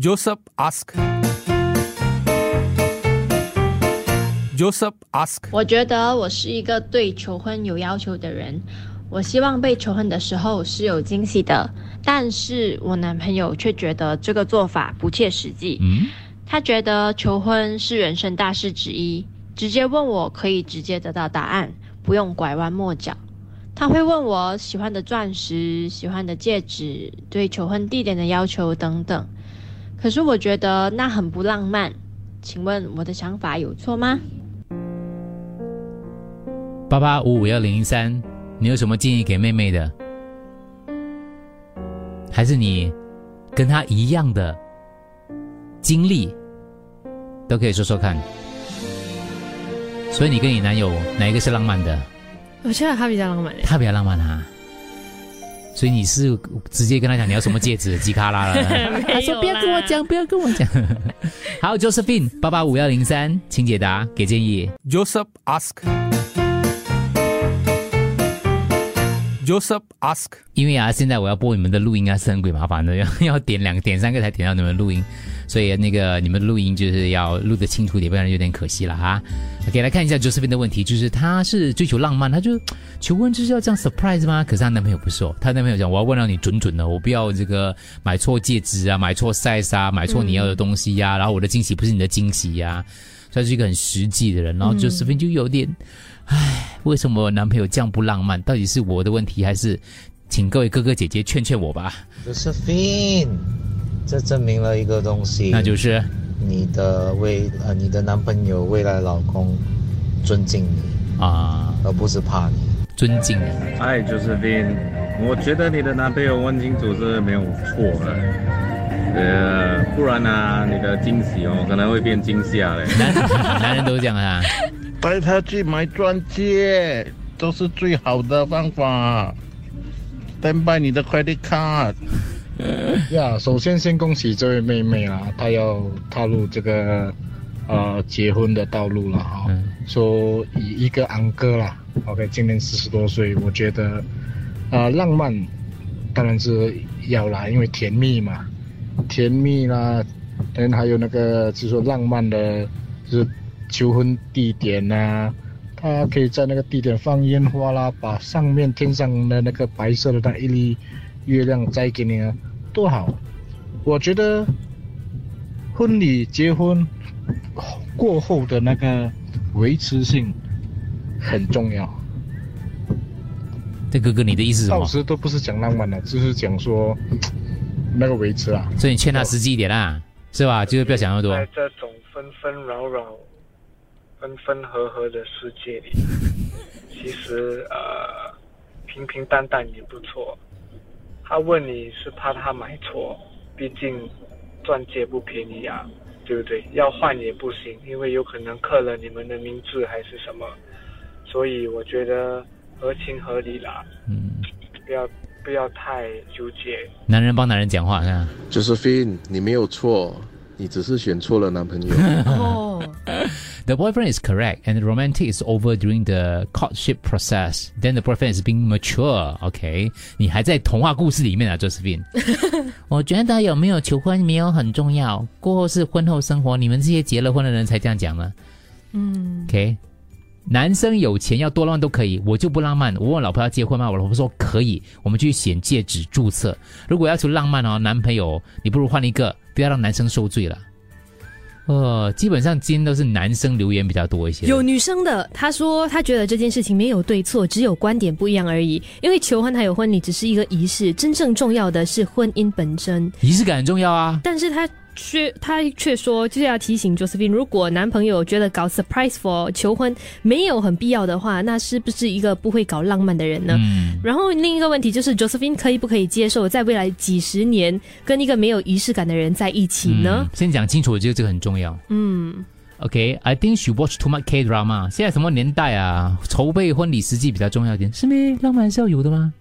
Joseph ask. Joseph ask. 我觉得我是一个对求婚有要求的人，我希望被求婚的时候是有惊喜的，但是我男朋友却觉得这个做法不切实际。嗯，他觉得求婚是人生大事之一，直接问我可以直接得到答案，不用拐弯抹角。他会问我喜欢的钻石、喜欢的戒指、对求婚地点的要求等等。可是我觉得那很不浪漫，请问我的想法有错吗？八八五五幺零零三，你有什么建议给妹妹的？还是你跟她一样的经历，都可以说说看。所以你跟你男友哪一个是浪漫的？我觉得他比较浪漫诶。他比较浪漫哈、所以你是直接跟他讲你要什么戒指，吉卡拉了。他说不要跟我讲，不要跟我讲。好，Josephine 八八五幺零三，请解答，给建议。Joseph ask. Joseph ask. 因为啊，现在我要播你们的录音啊，是很鬼麻烦的，要要点两点三个才点到你们的录音，所以那个你们的录音就是要录得清楚点，不然有点可惜了哈。OK，来看一下 Josephine 的问题，就是她是追求浪漫，她就求婚就是要这样 surprise 吗？可是她男朋友不是哦，她男朋友讲我要问到你准准的，我不要这个买错戒指啊，买错 size 啊，买错你要的东西呀、然后我的惊喜不是你的惊喜呀、所以她是一个很实际的人，然后 Josephine 就有点。唉，为什么我男朋友这样不浪漫？到底是我的问题，还是请各位哥哥姐姐劝劝我吧？Josephine，这证明了一个东西，那就是你的未呃你的男朋友未来老公尊敬你，啊，而不是怕你。尊敬你。哎，Josephine，我觉得你的男朋友问清楚是没有错的，呃，不然呢、你的惊喜哦可能会变惊吓嘞。男 男人都这样啊，带他去买钻戒，都是最好的方法。Stand by 你的 credit card。呀首先先恭喜这位妹妹啦，她要踏入这个呃结婚的道路了哈、嗯说以一个昂哥啦，OK，今年四十多岁，我觉得呃浪漫当然是要啦，因为甜蜜嘛，甜蜜啦，然后还有那个就是说浪漫的，就是求婚地点呐、他可以在那个地点放烟花啦，把上面天上的那个白色的那一粒月亮摘给你啊，多好！我觉得婚礼结婚过后的那个维持性很重要。这哥哥你的意思是什到？时都不是讲浪漫的，就是讲说那个维持啊。所以你劝他实际一点啦，是吧？就是不要想那么多。在这种纷纷扰扰、分分合合的世界里，其实呃，平平淡淡也不错。他问你是怕他买错，毕竟钻戒不便宜啊，对不对？要换也不行，因为有可能刻了你们的名字还是什么，所以我觉得合情合理啦，嗯，不要不要太纠结。男人帮男人讲话，看。Josephine，你没有错，你只是选错了男朋友。哦，The boyfriend is correct, and the romantic is over during the courtship process. Then the boyfriend is being mature. OK，你还在童话故事里面啊，Josephine。我觉得有没有求婚没有很重要，过后是婚后生活，你们这些结了婚的人才这样讲呢。嗯，OK，男生有钱要多浪漫都可以，我就不浪漫。我问老婆要结婚吗？我老婆说可以，我们去选戒指注册。如果要求浪漫哦，男朋友你不如换一个，不要让男生受罪了。呃，基本上今天都是男生留言比较多一些。有女生的，她说她觉得这件事情没有对错，只有观点不一样而已。因为求婚还有婚礼只是一个仪式，真正重要的是婚姻本身。仪式感很重要啊。但是她却他却说，就是要提醒 Josephine，如果男朋友觉得搞 surprise for 求婚没有很必要的话，那是不是一个不会搞浪漫的人呢？嗯，然后另一个问题就是，Josephine 可以不可以接受在未来几十年跟一个没有仪式感的人在一起呢嗯？先讲清楚，我觉得这个很重要。嗯 OK，I、think she watch too much K drama。现在什么年代啊？筹备婚礼实际比较重要一点，是咩？浪漫是要有的吗？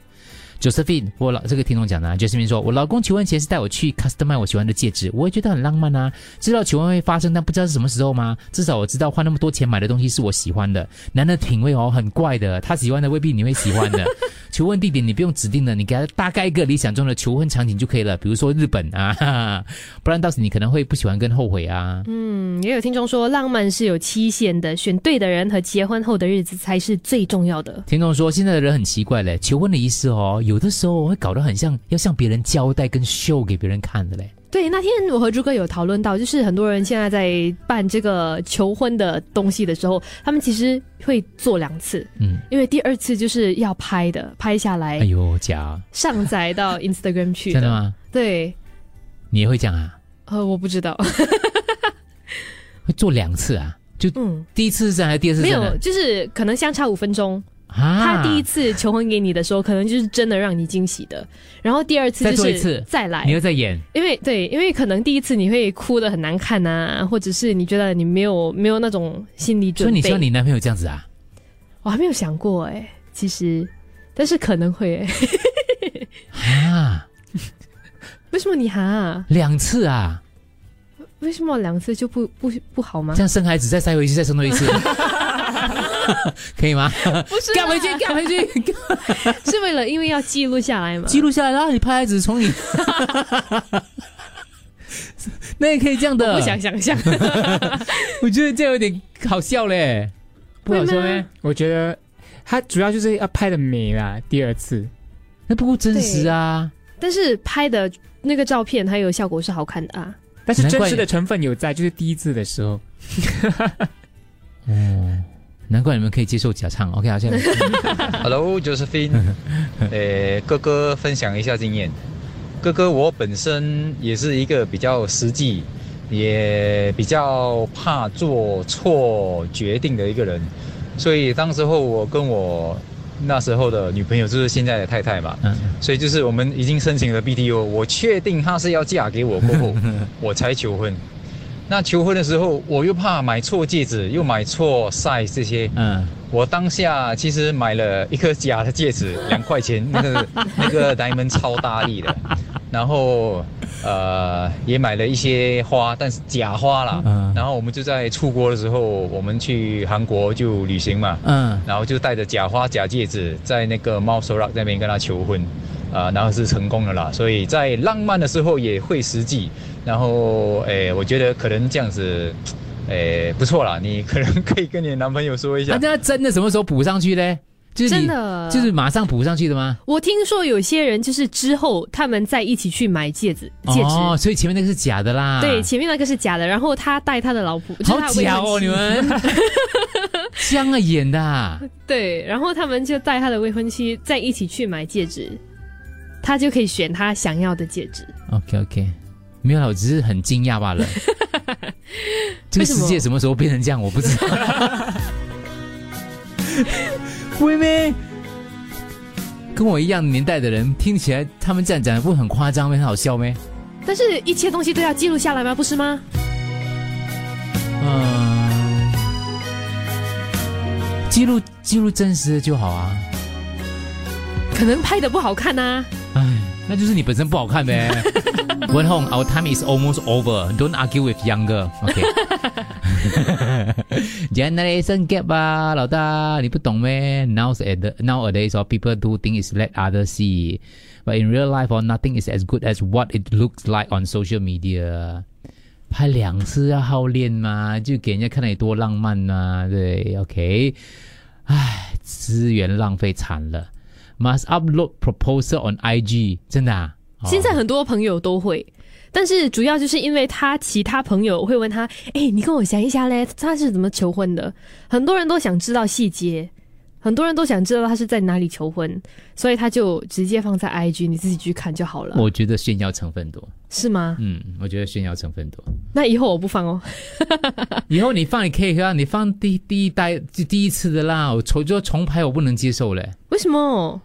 Josephine，我老这个听众讲的、啊、，Josephine 说，我老公求婚前是带我去 customize 我喜欢的戒指，我也觉得很浪漫啊。知道求婚会发生，但不知道是什么时候吗？至少我知道花那么多钱买的东西是我喜欢的。男的品味哦很怪的，他喜欢的未必你会喜欢的。求婚地点你不用指定的，你给他大概一个理想中的求婚场景就可以了，比如说日本啊，哈 哈不然到时你可能会不喜欢跟后悔啊。嗯，也有听众说，浪漫是有期限的，选对的人和结婚后的日子才是最重要的。听众说，现在的人很奇怪嘞，求婚的仪式哦，有的时候会搞得很像要向别人交代跟秀给别人看的嘞。对，那天我和朱哥有讨论到，就是很多人现在在办这个求婚的东西的时候，他们其实会做两次，嗯，因为第二次就是要拍的，拍下来哎呦，假，上载到 Instagram 去真的吗？对，你也会这样啊？呃，我不知道，会做两次啊？就嗯，第一次是这样还是第二次是没有，就是可能相差五分钟。啊？他第一次求婚给你的时候，可能就是真的让你惊喜的，然后第二次再就是再来你，又在演，因为对，因为可能第一次你会哭的很难看呐、或者是你觉得你没有没有那种心理准备。所以你希望你男朋友这样子啊？我还没有想过哎、其实，但是可能会、欸。啊，为什么你哈、啊？两次啊？为什么两次就不不不好吗这？样生孩子再塞回去，再生多一次，可以吗？不是干回去，干回去，是为了因为要记录下来嘛？记录下来，然后你拍孩子从你，那也可以这样的。我不想想象。我觉得这样有点好笑嘞，不好笑会咩吗？我觉得他主要就是要拍的美啦，第二次。那不够真实啊！但是拍的那个照片还有效果是好看的啊。但是真实的成分有在，就是第一次的时候。哦，难怪你们可以接受假唱。OK，好，下面 Hello Josephine，呃，哥哥分享一下经验。哥哥，我本身也是一个比较实际，也比较怕做错决定的一个人，所以当时候我跟我那时候的女朋友，就是现在的太太嘛，嗯所以就是我们已经申请了 BTO，我确定她是要嫁给我过后，我才求婚。那求婚的时候，我又怕买错戒指，又买错 size 这些，嗯，我当下其实买了一颗假的戒指，两块钱，那个那个 diamond 超大力的，然后呃也买了一些花，但是假花啦。嗯。然后我们就在出国的时候，我们去韩国就旅行嘛，嗯，然后就带着假花假戒指，在那个 m o s o r a 那边跟他求婚，啊、然后是成功的啦。所以在浪漫的时候也会实际，然后诶，我觉得可能这样子，哎不错啦，你可能可以跟你的男朋友说一下啊，。那真的什么时候补上去嘞？就是真的就是马上补上去的吗？我听说有些人就是之后他们再一起去买戒指，戒指。哦，所以前面那个是假的啦。对，，前面那个是假的，然后他带他的老婆，好假哦，你们 这样啊演的啊。对，然后他们就带他的未婚妻再一起去买戒指，他就可以选他想要的戒指。OK OK，没有啦，我只是很惊讶罢了。这个世界什么时候变成这样，我不知道。会咩？跟我一样年代的人听起来，他们这样讲不很夸张吗？很好笑咩？但是一切东西都要记录下来吗？不是吗？嗯，记录记录真实的就好啊。可能拍的不好看呐、唉，那就是你本身不好看呗。Wen Hong, our time is almost over. Don't argue with younger. OK. Generation gap 啊，老大，你不懂咩？Nowadays, nowadays, all people do things is let others see, but in real life, all nothing is as good as what it looks like on social media. 拍两次要耗练吗，就给人家看到你多浪漫啊，对，OK。唉，资源浪费惨了。Must upload proposal on IG，真的啊？哦现在很多朋友都会，但是主要就是因为他其他朋友会问他，哎，你跟我想一下嘞，他是怎么求婚的？很多人都想知道细节，很多人都想知道他是在哪里求婚，所以他就直接放在 IG，你自己去看就好了，我觉得炫耀成分多。是吗？嗯，我觉得炫耀成分多。那以后我不放哦。以后你放你可以啊，你放第第一代就第一次的啦，我重就重拍我不能接受嘞，为什么？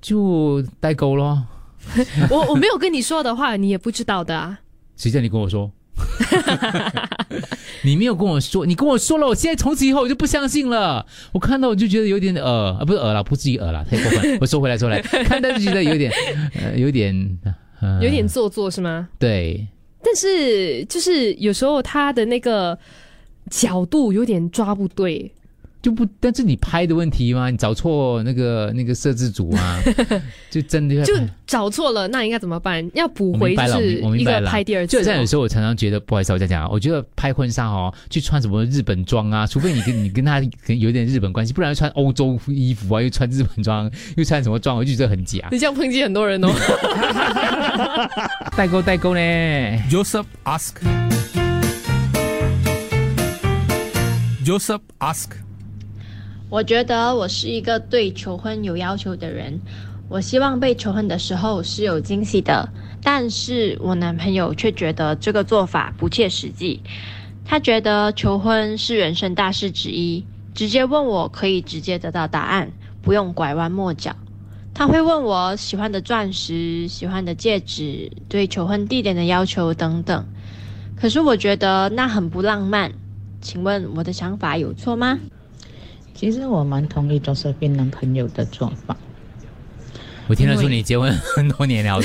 就代沟咯。我我没有跟你说的话，你也不知道的啊。谁叫你跟我说？你没有跟我说，你跟我说了，我现在从此以后我就不相信了。我看到我就觉得有点恶啊，不是恶了，不至于恶了，太过分。我收回来，收回来，看到就觉得有点，呃，有点，呃、有点做作是吗？对。但是就是有时候他的那个角度有点抓不对。就不，但是你拍的问题吗？你找错那个那个摄制组啊？就真的就找错了，那应该怎么办？要补回是一个拍第二次。就像有时候我常常觉得，不好意思，我再讲啊，我觉得拍婚纱哦，去穿什么日本装啊，除非你跟你跟他有点日本关系，不然穿欧洲衣服啊，又穿日本装，又穿什么装，我就觉得很假。你这样抨击很多人哦。代购代购呢？Joseph ask. Joseph ask. 我觉得我是一个对求婚有要求的人，我希望被求婚的时候是有惊喜的，但是我男朋友却觉得这个做法不切实际。他觉得求婚是人生大事之一，直接问我可以直接得到答案，不用拐弯抹角。他会问我喜欢的钻石、喜欢的戒指、对求婚地点的要求等等。可是我觉得那很不浪漫，请问我的想法有错吗？其实我蛮同意 Josephine 男朋友的做法。我听得出你结婚很多年了，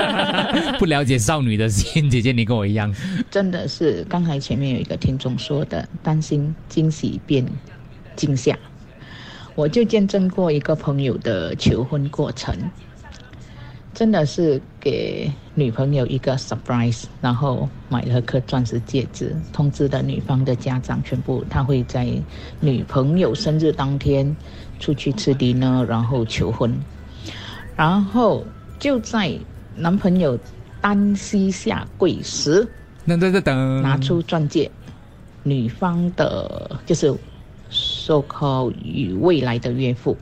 不了解少女的心，姐姐你跟我一样。真的是，刚才前面有一个听众说的，担心惊喜变惊吓。我就见证过一个朋友的求婚过程。真的是给女朋友一个 surprise，然后买了颗钻石戒指，通知了女方的家长，全部他会在女朋友生日当天出去吃 dinner，然后求婚，然后就在男朋友单膝下跪时，噔噔噔噔，拿出钻戒，女方的就是 so called 与未来的岳父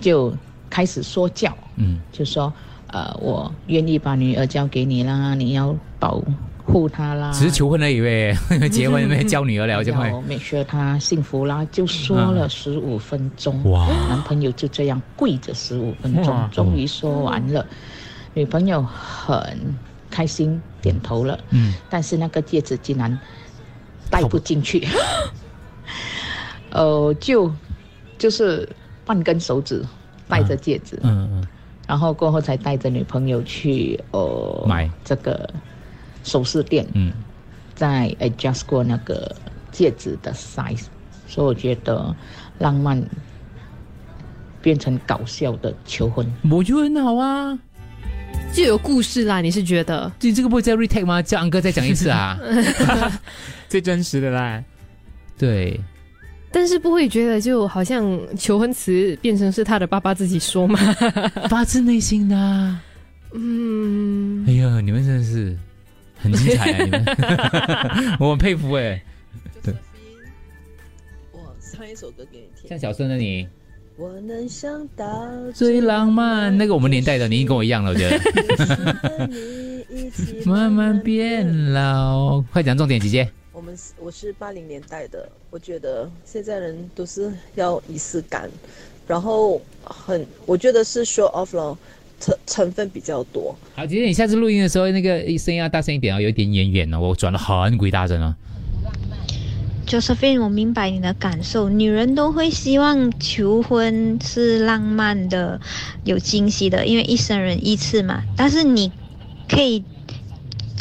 就开始说教，嗯，就说。呃，我愿意把女儿交给你啦，你要保护她啦。只是求婚而已呗，结婚没交女儿了就会。没说她幸福啦，就说了十五分钟。哇！男朋友就这样跪着十五分钟，终于说完了。女朋友很开心，点头了。嗯。但是那个戒指竟然戴不进去。呃，就就是半根手指戴着戒指。嗯嗯。然后过后才带着女朋友去呃买这个首饰店，嗯，在 adjust 过那个戒指的 size，所以我觉得浪漫变成搞笑的求婚，我觉得很好啊，就有故事啦。你是觉得？你这个不会再 retake 吗？叫安哥再讲一次啊，最真实的啦，对。但是不会觉得就好像求婚词变成是他的爸爸自己说吗？发自内心的。嗯。哎呀，你们真的是很精彩啊！你们，我很佩服哎。对。我唱一首歌给你听。像小孙的你。我能想到最浪漫，那个我们年代的，你已经跟我一样了，我觉得。慢慢变老，快讲重点，姐姐。我是八零年代的，我觉得现在人都是要仪式感，然后很我觉得是 show off 咯，成成分比较多。好，姐姐，你下次录音的时候那个声音要大声一点哦，有点远远哦，我转了很鬼大声哦。Josephine，我明白你的感受，女人都会希望求婚是浪漫的、有惊喜的，因为一生人一次嘛。但是你可以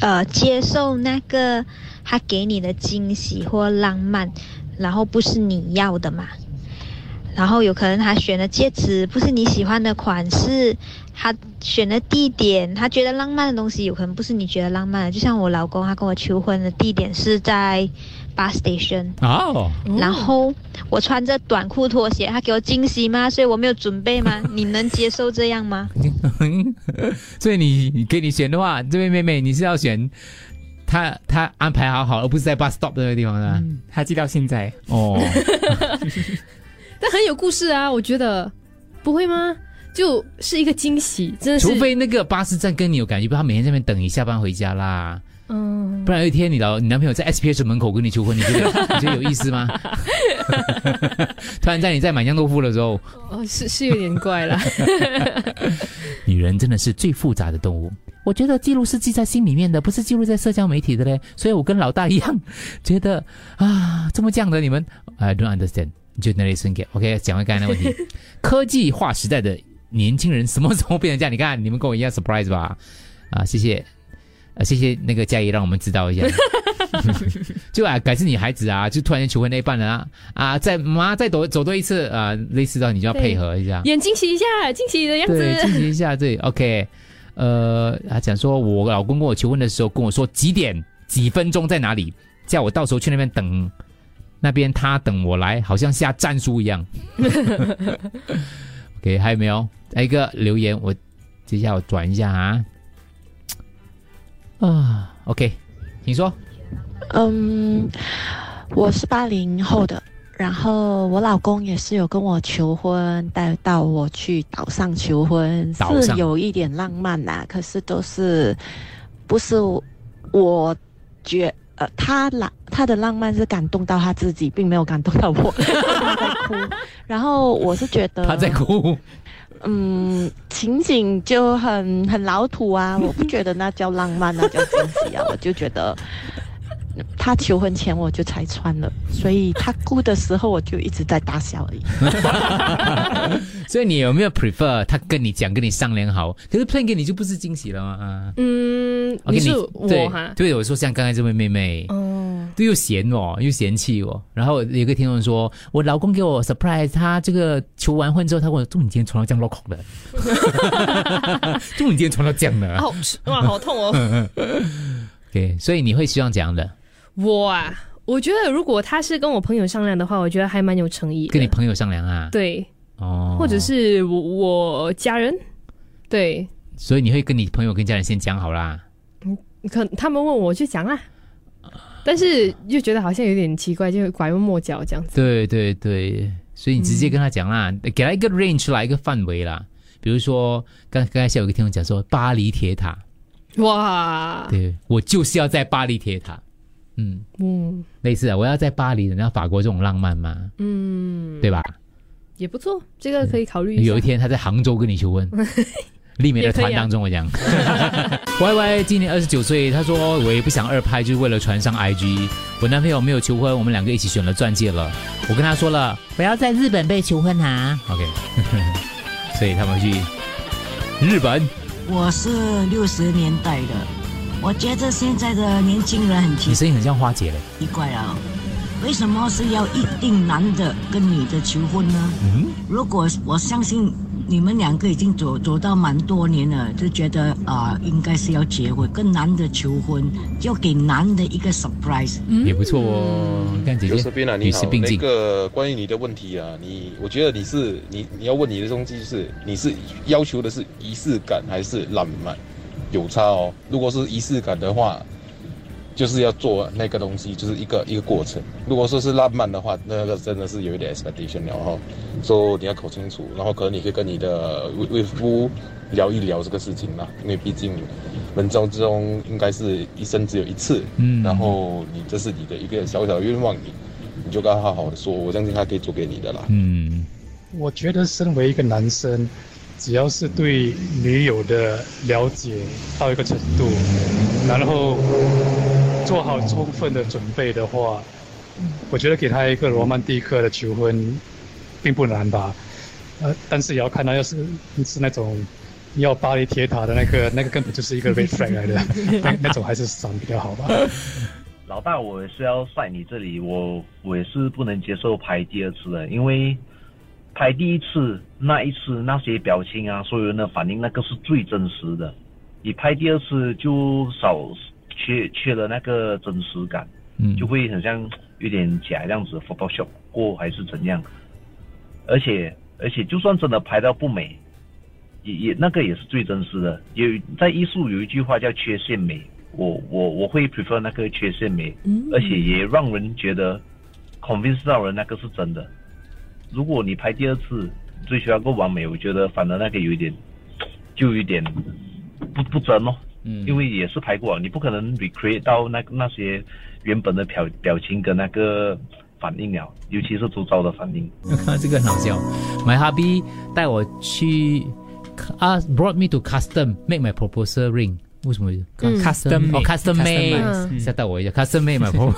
呃接受那个。他给你的惊喜或浪漫，然后不是你要的嘛？然后有可能他选的戒指不是你喜欢的款式，他选的地点，他觉得浪漫的东西有可能不是你觉得浪漫的。就像我老公，他跟我求婚的地点是在 bus station 哦，然后我穿着短裤拖鞋，他给我惊喜吗？所以我没有准备吗？你能接受这样吗？所以你给你选的话，这位妹妹你是要选。他他安排好好，而不是在 bus stop 那个地方呢。他记到现在哦，但很有故事啊，我觉得不会吗？就是一个惊喜，真的是。除非那个巴士站跟你有感觉，不然他每天在那边等你下班回家啦。嗯，不然有一天你老你男朋友在 SPS 门口跟你求婚，你觉得 你觉得有意思吗？突然在你在买酱豆腐的时候，哦，是是有点怪了。女人真的是最复杂的动物。我觉得记录是记在心里面的，不是记录在社交媒体的嘞。所以我跟老大一样，觉得啊，这么犟的你们，I don't understand generation gap。OK，讲回刚才的问题，科技化时代的年轻人什么时候变成这样？你看，你们跟我一样 surprise 吧？啊，谢谢，呃，谢谢那个嘉怡，让我们知道一下。就啊，改是你孩子啊，就突然间求婚那一半了啊啊，再妈再走走多一次啊，类似到你就要配合一下，演惊喜一下，惊喜的样子，对，惊喜一下，对，OK。呃，他讲说，我老公跟我求婚的时候跟我说几点几分钟在哪里，叫我到时候去那边等，那边他等我来，好像下战书一样。OK，还有没有？来一个留言，我接下来我转一下啊。啊，OK，请说。嗯，我是八零后的，然后我老公也是有跟我求婚，带到我去岛上求婚，是有一点浪漫呐。可是都是不是我觉呃，他浪他的浪漫是感动到他自己，并没有感动到我，他在哭。然后我是觉得他在哭，嗯，情景就很很老土啊，我不觉得那叫浪漫，那叫惊喜啊，我就觉得。他求婚前我就拆穿了，所以他哭的时候我就一直在大笑而已。所以你有没有 prefer 他跟你讲，跟你商量好？可是 plan 给你就不是惊喜了吗？啊，嗯，你是我哈？对，我说像刚才这位妹妹，哦，对又嫌我，又嫌弃我。然后有个听众说，我老公给我 surprise，他这个求完婚之后，他问我，祝你今天穿到降落口的，祝你今天穿到降了，好哇，好痛哦。对，所以你会希望怎样的？我啊，我觉得如果他是跟我朋友商量的话，我觉得还蛮有诚意。跟你朋友商量啊？对，哦，或者是我我家人，对。所以你会跟你朋友跟家人先讲好啦。嗯，可他们问我就讲啦，但是又觉得好像有点奇怪，就拐弯抹角这样子。对对对，所以你直接跟他讲啦，给他一个 range 来一个范围啦。比如说，刚刚才有个听众讲说巴黎铁塔，哇，对我就是要在巴黎铁塔。嗯嗯，类似啊，我要在巴黎，人家法国这种浪漫嘛，嗯，对吧？也不错，这个可以考虑。有一天他在杭州跟你求婚，丽美的团当中我讲，Y Y 今年二十九岁，他说我也不想二拍，就是为了传上 I G。我男朋友没有求婚，我们两个一起选了钻戒了。我跟他说了，不要在日本被求婚啊。OK，所以他们去日本。我是六十年代的。我觉得现在的年轻人很奇，你声音很像花姐嘞。奇怪啊，为什么是要一定男的跟女的求婚呢？嗯，如果我相信你们两个已经走走到蛮多年了，就觉得啊，应该是要结婚，跟男的求婚，要给男的一个 surprise，嗯也不错哦。看姐姐，女士并进。那个关于你的问题啊，你我觉得你是你你要问你的东西是，你是要求的是仪式感还是浪漫？有差哦，如果是仪式感的话，就是要做那个东西，就是一个一个过程。如果说是浪漫的话，那个真的是有一点 expectation 了哈，说你要搞清楚，然后可能你可以跟你的未未夫聊一聊这个事情啦，因为毕竟人生之中应该是一生只有一次，嗯，然后你这是你的一个小小的愿望，你你就跟他好好的说，我相信他可以做给你的啦。嗯，我觉得身为一个男生。只要是对女友的了解到一个程度，然后做好充分的准备的话，我觉得给他一个罗曼蒂克的求婚并不难吧。呃，但是也要看他要是是那种要巴黎铁塔的那个，那个根本就是一个 red flag 来的，那那种还是闪比较好吧。老大，我是要在你这里，我我也是不能接受排第二次的，因为。拍第一次那一次那些表情啊，所有人的反应，那个是最真实的。你拍第二次就少缺缺了那个真实感，嗯，就会很像有点假样子，Photoshop 过还是怎样。而且而且，就算真的拍到不美，也也那个也是最真实的。有在艺术有一句话叫缺陷美，我我我会 prefer 那个缺陷美，嗯，而且也让人觉得 convince 到人那个是真的。如果你拍第二次追求那个完美，我觉得反而那个有一点，就有点不不真咯。嗯，因为也是拍过，你不可能 recreate 到那那些原本的表表情跟那个反应了，尤其是周遭的反应。这个很好笑，My hubby 带我去啊，brought me to custom make my proposal ring。为什么嗯 Custom 哦 made custom Custom made， made，嗯吓到我一下，custom made my pro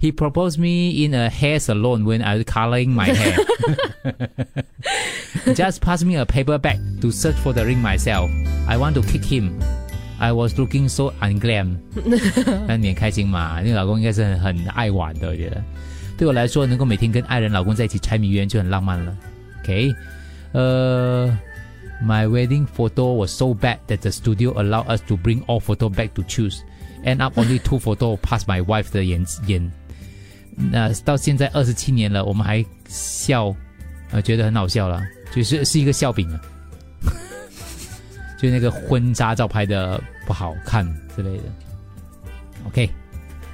He proposed me in a hair salon when I was coloring my hair. Just pass me a paper bag to search for the ring myself. I want to kick him. I was looking so unglam. 那你很开心嘛？那个老公应该是很很爱玩的，我觉得。对我来说，能够每天跟爱人、老公在一起柴米油盐就很浪漫了。OK，呃、 My wedding photo was so bad that the studio allowed us to bring all photo back to choose. End up only two photo pass my wife 的眼眼。那到现在二十七年了，我们还笑，呃，觉得很好笑了，就是是一个笑柄啊。就那个婚纱照拍的不好看之类的。OK，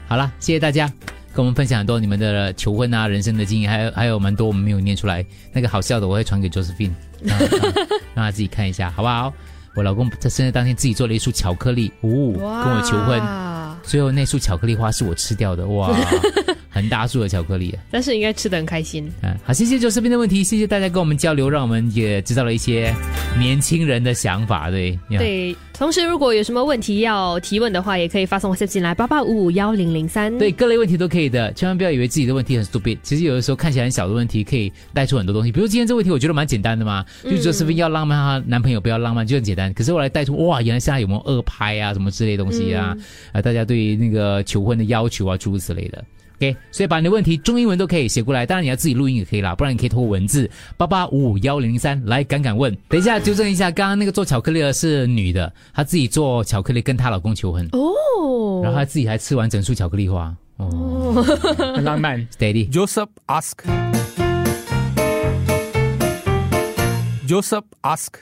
好了，谢谢大家跟我们分享很多你们的求婚啊、人生的经验，还有还有蛮多我们没有念出来，那个好笑的我会传给 Josephine，让他 自己看一下，好不好？我老公在生日当天自己做了一束巧克力，哦，跟我求婚，最后那束巧克力花是我吃掉的，哇，很大束的巧克力。但是应该吃的很开心。嗯，好，谢谢九视频的问题，谢谢大家跟我们交流，让我们也知道了一些年轻人的想法，对，呀对，同时如果有什么问题要提问的话，也可以发送 WhatsApp 进来八八五五幺零零三。对，各类问题都可以的，千万不要以为自己的问题很 stupid。其实有的时候看起来很小的问题，可以带出很多东西。比如今天这个问题，我觉得蛮简单的嘛，就嗯是说是不是要浪漫，她男朋友不要浪漫，就很简单。可是我来带出，哇，原来现在有没有二拍啊，什么之类的东西啊？啊，大家对于那个求婚的要求啊，诸如此类的。OK，所以把你的问题中英文都可以写过来，当然你要自己录音也可以啦，不然你可以通过文字八八五五幺零零三来敢敢问。等一下纠正一下，刚刚那个做巧克力的是女的，她自己做巧克力跟她老公求婚，哦，然后她自己还吃完整束巧克力花。哦，很浪漫。Steady。Joseph ask. Joseph ask.